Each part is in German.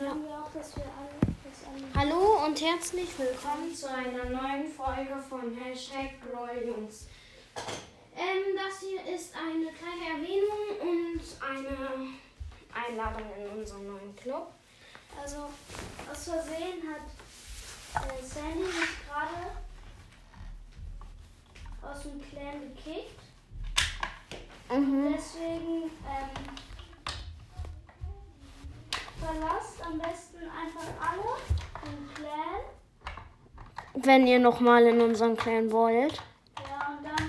sagen wir auch, dass wir alle, dass alle Hallo und herzlich willkommen zu einer neuen Folge von Hashtag Jungs. Ähm, das hier ist eine kleine Erwähnung und eine Einladung in unseren neuen Club. Also aus Versehen hat äh, Sandy mich gerade aus dem Clan gekickt. Mhm. Deswegen ähm, Wenn ihr nochmal in unseren Clan wollt. Ja, und dann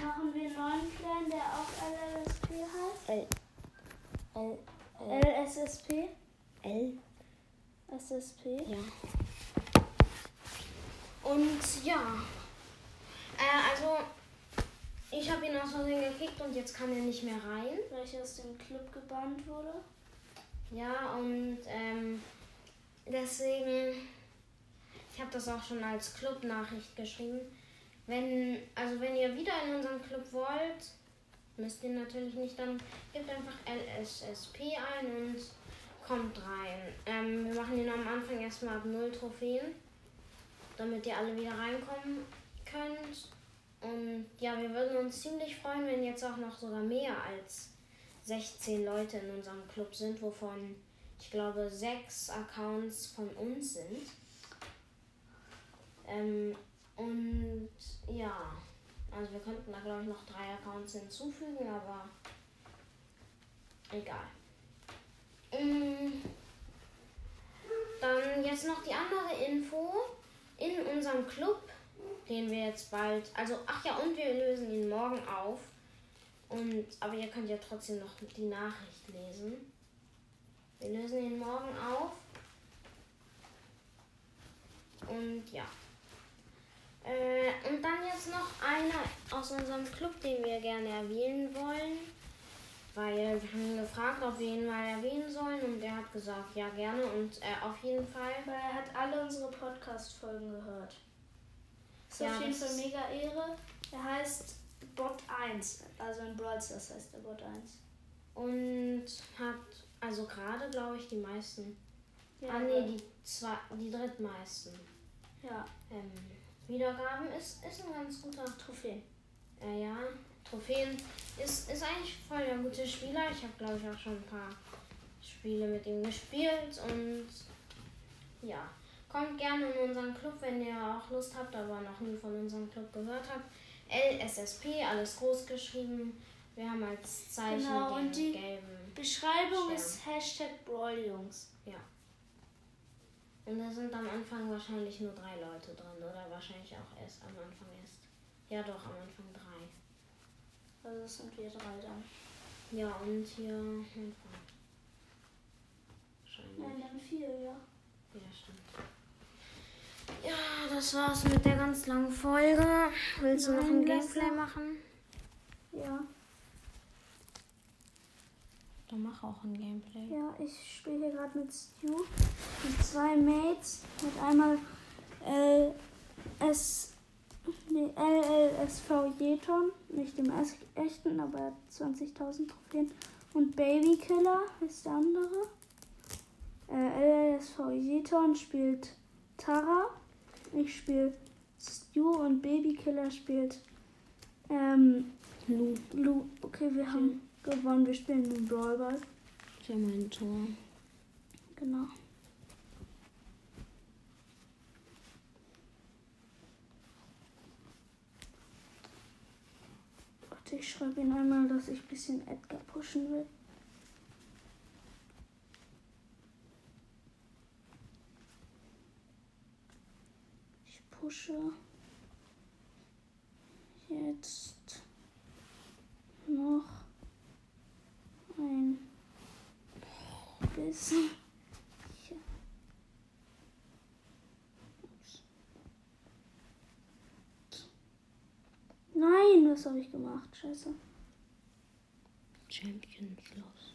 machen wir einen neuen Clan, der auch LLSP heißt. L. L. LSSP? L. SSP? Ja. Und ja. Äh, also, ich habe ihn aus Versehen gekickt und jetzt kann er nicht mehr rein. Welcher aus dem Club gebannt wurde. Ja, und ähm, deswegen, ich habe das auch schon als Club-Nachricht geschrieben. Wenn, also wenn ihr wieder in unseren Club wollt, müsst ihr natürlich nicht, dann gebt einfach LSSP ein und kommt rein. Ähm, wir machen ihn am Anfang erstmal ab 0 Trophäen, damit ihr alle wieder reinkommen könnt. Und ja, wir würden uns ziemlich freuen, wenn jetzt auch noch sogar mehr als 16 Leute in unserem Club sind, wovon ich glaube sechs Accounts von uns sind. Ähm, und ja, also wir könnten da glaube ich noch drei Accounts hinzufügen, aber egal. Mm, Dann jetzt noch die andere Info. In unserem Club, den wir jetzt bald, also ach ja, und wir lösen ihn morgen auf. Und, aber ihr könnt ja trotzdem noch die Nachricht lesen. Wir lösen ihn morgen auf. Und ja. Äh, und dann jetzt noch einer aus unserem Club, den wir gerne erwähnen wollen. Weil wir haben ihn gefragt, ob wir ihn mal erwähnen sollen. Und er hat gesagt, ja gerne. Und äh, auf jeden Fall. Weil er hat alle unsere Podcast-Folgen gehört. Ist Ja, auf jeden Fall mega Ehre. Er heißt Bot 1. Also in Brawl Stars heißt er Bot 1. Und hat also gerade, glaube ich, die meisten. Ja, ah nee, die, zwei, die drittmeisten. ja. Ähm, Wiedergaben ist, ist ein ganz guter Trophäen. Äh, ja, Trophäen ist, ist eigentlich voll der gute Spieler. Ich habe, glaube ich, auch schon ein paar Spiele mit ihm gespielt. Und ja, kommt gerne in unseren Club, wenn ihr auch Lust habt, aber noch nie von unserem Club gehört habt. LSSP, alles groß geschrieben. Wir haben als Zeichen Genau, den und die- gelben. Beschreibung Stern. ist Hashtag Brawl Jungs. Und da sind am Anfang wahrscheinlich nur drei Leute drin. Oder wahrscheinlich auch erst am Anfang erst. Ja, doch, am Anfang drei. Also das sind wir drei dann. Ja, und hier mein Freund. Wahrscheinlich. Nein, dann vier, ja. Ja, stimmt. Ja, das war's mit der ganz langen Folge. Willst du noch Nein, ein lass Gameplay noch. machen? Ja. Dann mach auch ein Gameplay. Ja, ich spiele hier gerade mit Stu. Mit zwei Mates. Mit einmal LS. Nee, LLSV Jeton. Nicht dem echten, aber er hat 20.000 Trophäen. Und Babykiller ist der andere. Äh, LLSV Jeton spielt Tara. Ich spiele Stu und Babykiller spielt ähm, Lu, Lu. Okay, wir haben gewonnen. Wir spielen den Brawlball. ist ja mein Tor. Genau. Warte, ich schreibe ihn einmal, dass ich ein bisschen Edgar pushen will. Ich pushe jetzt noch ein bisschen. Ja. Ups. Nein, was habe ich gemacht? Scheiße. Champions los.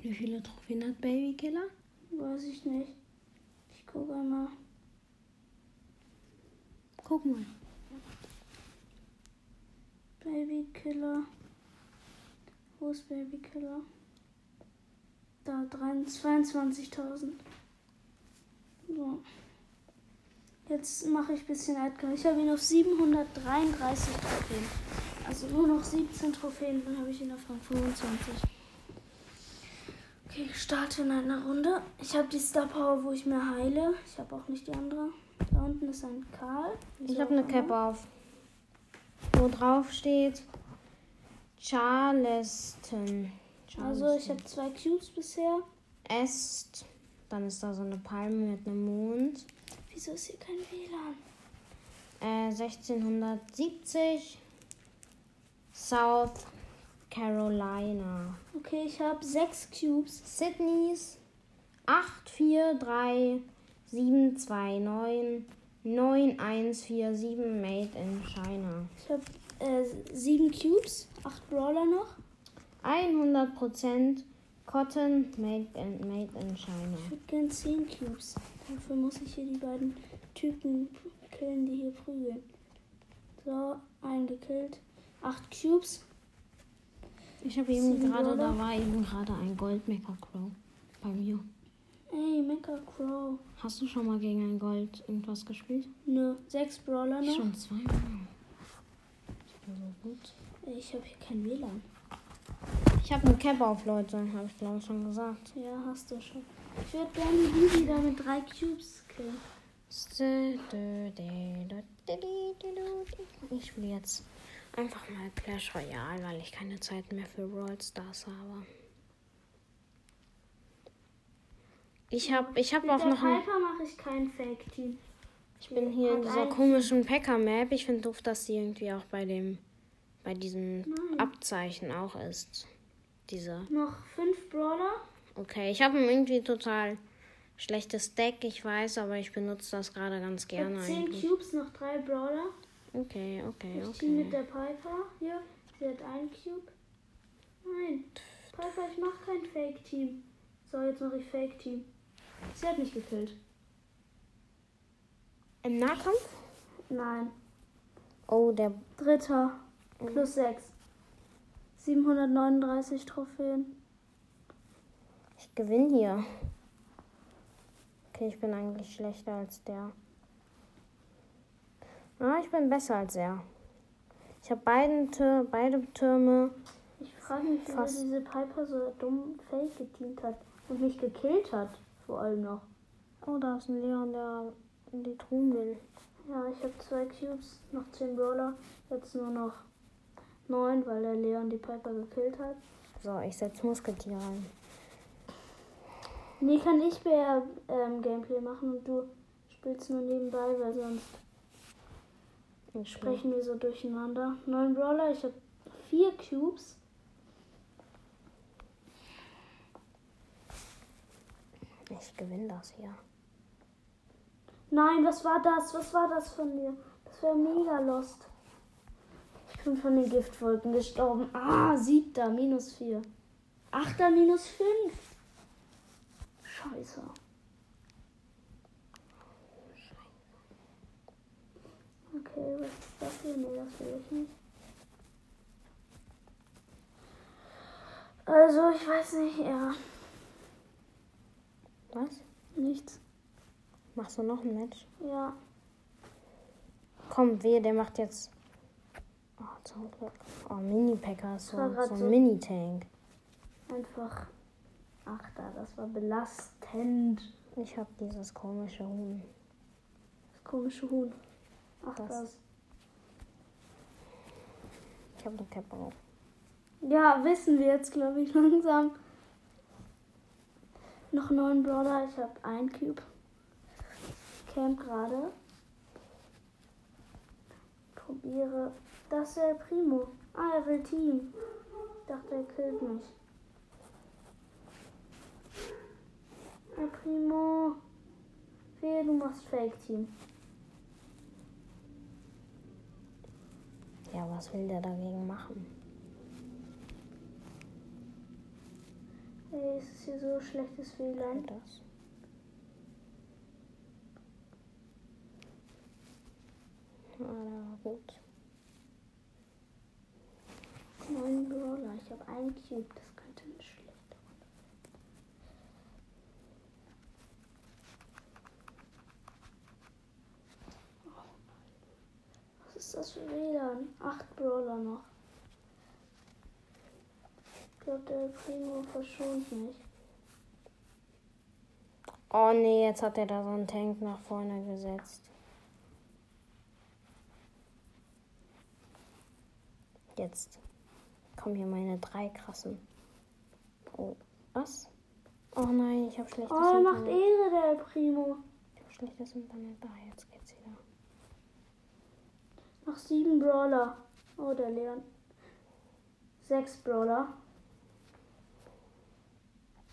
Wie viele Trophäen hat Babykiller? Weiß ich nicht. Ich gucke einmal. Guck mal. Babykiller. Wo ist Babykiller? Da 22.000. So. Jetzt mache ich ein bisschen Edgar. Ich habe ihn auf 733 Trophäen. Also nur noch 17 Trophäen, dann habe ich ihn auf Rang 25. Okay, ich starte in einer Runde. Ich habe die Star Power, wo ich mir heile. Ich habe auch nicht die andere. Da unten ist ein Karl. Ich habe eine Cap auf. Wo drauf steht Charleston. Also ich habe zwei Cubes bisher. Est. Dann ist da so eine Palme mit einem Mond. Wieso ist hier kein WLAN? Äh, 1670. South Carolina. Okay, ich habe sechs Cubes. Sydneys 843729 9147 Made in China. Ich habe äh, sieben Cubes, acht Brawler noch. 100% Cotton made in, made in China. Ich würde gerne zehn Cubes. Dafür muss ich hier die beiden Typen killen, die hier prügeln. So, einen gekillt. Acht Cubes. Ich habe eben gerade, da war eben gerade ein Gold Mecha Crow bei mir. Ey, Mecha Crow. Hast du schon mal gegen ein Gold irgendwas gespielt? Nö, sechs Brawler noch. Schon zweimal. Ich bin so gut. Ich habe hier kein WLAN. Ich habe eine Cap auf, Leute, habe ich glaube ich schon gesagt. Ja, hast du schon. Ich würde gerne die da mit drei Cubes killen. Ich spiele jetzt einfach mal Clash Royale, weil ich keine Zeit mehr für Brawl Stars habe. Ich habe ich hab auch noch ein, mache ich kein Fake-Team. Ich bin hier in Hat dieser komischen Packer-Map. Ich finde doof, dass die irgendwie auch bei dem bei diesem Nein. Abzeichen auch ist. Diese. Noch fünf Brawler. Okay, ich habe irgendwie total schlechtes Deck, ich weiß, aber ich benutze das gerade ganz Ich gerne habe zehn. Cubes, noch drei Brawler. Okay, okay, Ich team mit okay. der Piper. Hier, sie hat einen Cube. Nein, Piper, ich mache kein Fake-Team. So, jetzt mache ich Fake-Team. Sie hat mich gekillt. Im Nahkampf? Nein. Oh, der Dritter. Plus sechs. 739 Trophäen. Gewinne hier. Okay, ich bin eigentlich schlechter als der. Ah, ich bin besser als er. Ich habe beiden Tür, beide Türme. Ich frage mich, wieso Fast. diese Piper so dumm Fake geteamt hat und mich gekillt hat. Vor allem noch. Oh, da ist ein Leon, der in die Truhen will. Ja, ich habe zwei Cubes, noch 10 Brawler. Jetzt nur noch 9, weil der Leon die Piper gekillt hat. So, ich setze Musketier rein. Nee, kann ich mehr ähm, Gameplay machen und du spielst nur nebenbei, weil sonst spiel. sprechen wir so durcheinander. 9 Brawler, ich habe 4 Cubes. Ich gewinne das hier. Nein, was war das? Was war das von mir? Das wäre mega lost. Ich bin von den Giftwolken gestorben. Ah, siebter, minus 4. Achter, minus 5. Scheiße. Okay, was ist das hier? Nee, das will ich nicht. Also, ich weiß nicht, ja. Was? Nichts. Machst du noch ein Match? Ja. Komm, wehe, der macht jetzt. Oh, zum Glück. Oh, Mini-Packer so, so ein so- Mini-Tank. Einfach. Achter, das war belastend. Ich hab dieses komische Huhn. Das komische Huhn. Ach, Das- das. Ich hab eine Cap auf. Ja, wissen wir jetzt, glaube ich, langsam. Noch neun Brawler. Ich habe ein Cube. Camp gerade. Probiere. Das ist der Primo. Ah, er will Team. Ich dachte, er killt mich. Primo. Wehe, du machst Fake-Team. Ja, was will der dagegen machen? Ey, es ist hier so schlechtes WLAN. Das. Ja, der war gut. Neun Brawler. Ich habe einen Cube. Das könnte nicht schlecht das für WLAN? Acht Brawler noch. Ich glaube, der Primo verschont mich. Oh nee, jetzt hat er da so einen Tank nach vorne gesetzt. Jetzt kommen hier meine drei krassen. Oh, was? Oh nein, ich habe schlechtes Oh, er macht Internet. Ehre, der Primo. Ich habe schlechtes Internet. Ah, jetzt geht's wieder. Noch sieben Brawler. Oh, der Leon. Sechs Brawler.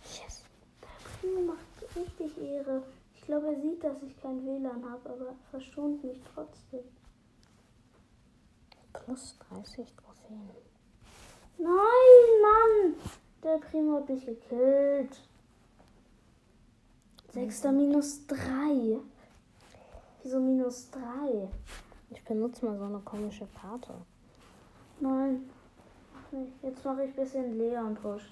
Yes. Der Primo macht richtig Ehre. Ich glaube, er sieht, dass ich kein WLAN habe, aber verschont mich trotzdem. Plus 30 Trophäen. Nein, Mann! Der Primo hat mich gekillt. Sechster minus drei. Wieso minus drei? Ich benutze mal so eine komische Karte. Nein. Jetzt mache ich ein bisschen Leon Push.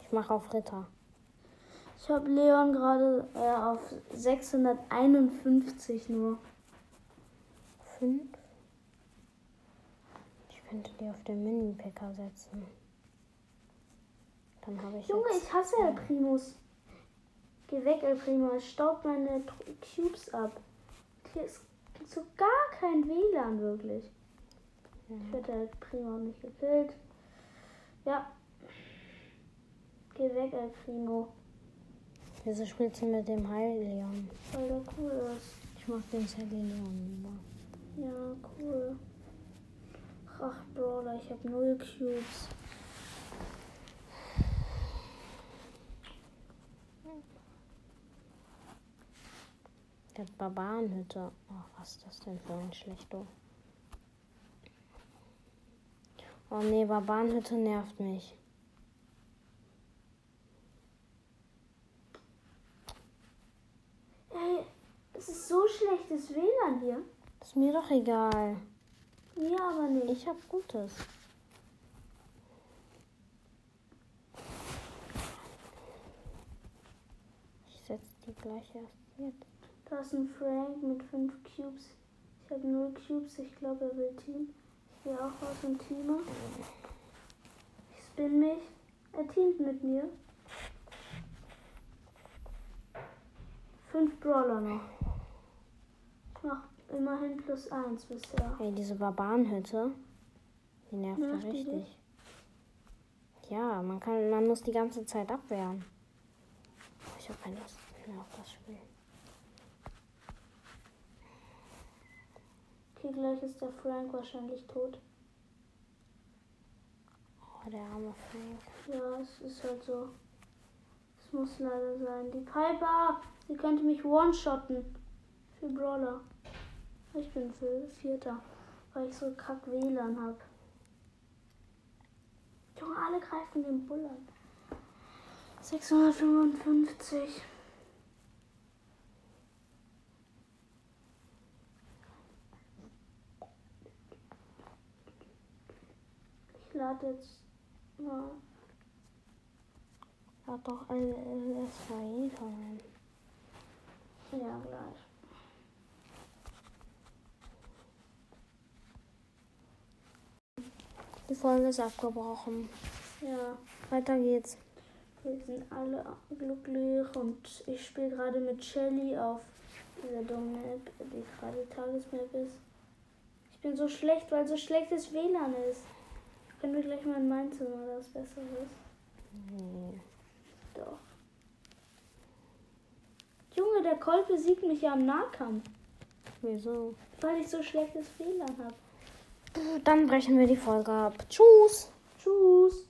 Ich mache auf Ritter. Ich habe Leon gerade äh, auf 651 nur. 5. Ich könnte die auf den Mini-Picker setzen. Dann habe ich Junge, ich hasse El Primus. Geh weg, El Primo. Es staubt meine Tr- Cubes ab. Hier ist so gar kein WLAN wirklich. Ich werde El Primo nicht gekillt. Ja. Geh weg, El Primo. Wieso spielst du mit dem Heil-Leon? Weil der cool ist. Ich mag den Leon lieber. Ja, cool. Ach, Brawler, ich habe null Cubes. Hat Barbarenhütte. Oh, was ist das denn für ein schlechter? Oh nee, Barbarenhütte nervt mich. Ey, es ist so schlechtes WLAN hier. Ist mir doch egal. Mir aber nicht. Ich hab Gutes. Ich setze die gleich erst jetzt. Da ist ein Frank mit 5 Cubes. Ich habe 0 Cubes. Ich glaube, er will Team. Ich gehe auch aus dem Teamer. Ich spin mich. Er teamt mit mir. Fünf Brawler noch. Ich mach immerhin plus 1 bisher. Ey, diese Barbarenhütte, die nervt ja richtig. Ja, man kann, man muss die ganze Zeit abwehren. Ich habe keine Lust mehr auf das Spiel. Okay, gleich ist der Frank wahrscheinlich tot. Oh, der arme Frank. Ja, es ist halt so. Es muss leider sein. Die Piper, sie könnte mich one-shotten. Für Brawler. Ich bin für Vierter, weil ich so kack WLAN hab. Junge, alle greifen den Bull an. 655. Ich lade jetzt mal Hat doch ein SVI rein. Ja, gleich. Die Folge ist abgebrochen. Ja, Weiter geht's. wir sind alle glücklich und ich spiele gerade mit Shelly auf dieser dummen Map, die gerade Tagesmap ist. Ich bin so schlecht, weil so schlechtes WLAN ist. Können wir gleich mal in mein Zimmer, das besser ist? Nee. Doch. Junge, der Colt besiegt mich ja im Nahkampf, Wieso? weil ich so schlechtes WLAN habe. Dann brechen wir die Folge ab. Tschüss. Tschüss.